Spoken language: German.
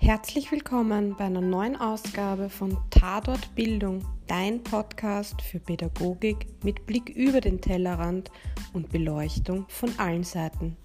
Herzlich willkommen bei einer neuen Ausgabe von Tatort Bildung, dein Podcast für Pädagogik mit Blick über den Tellerrand und Beleuchtung von allen Seiten.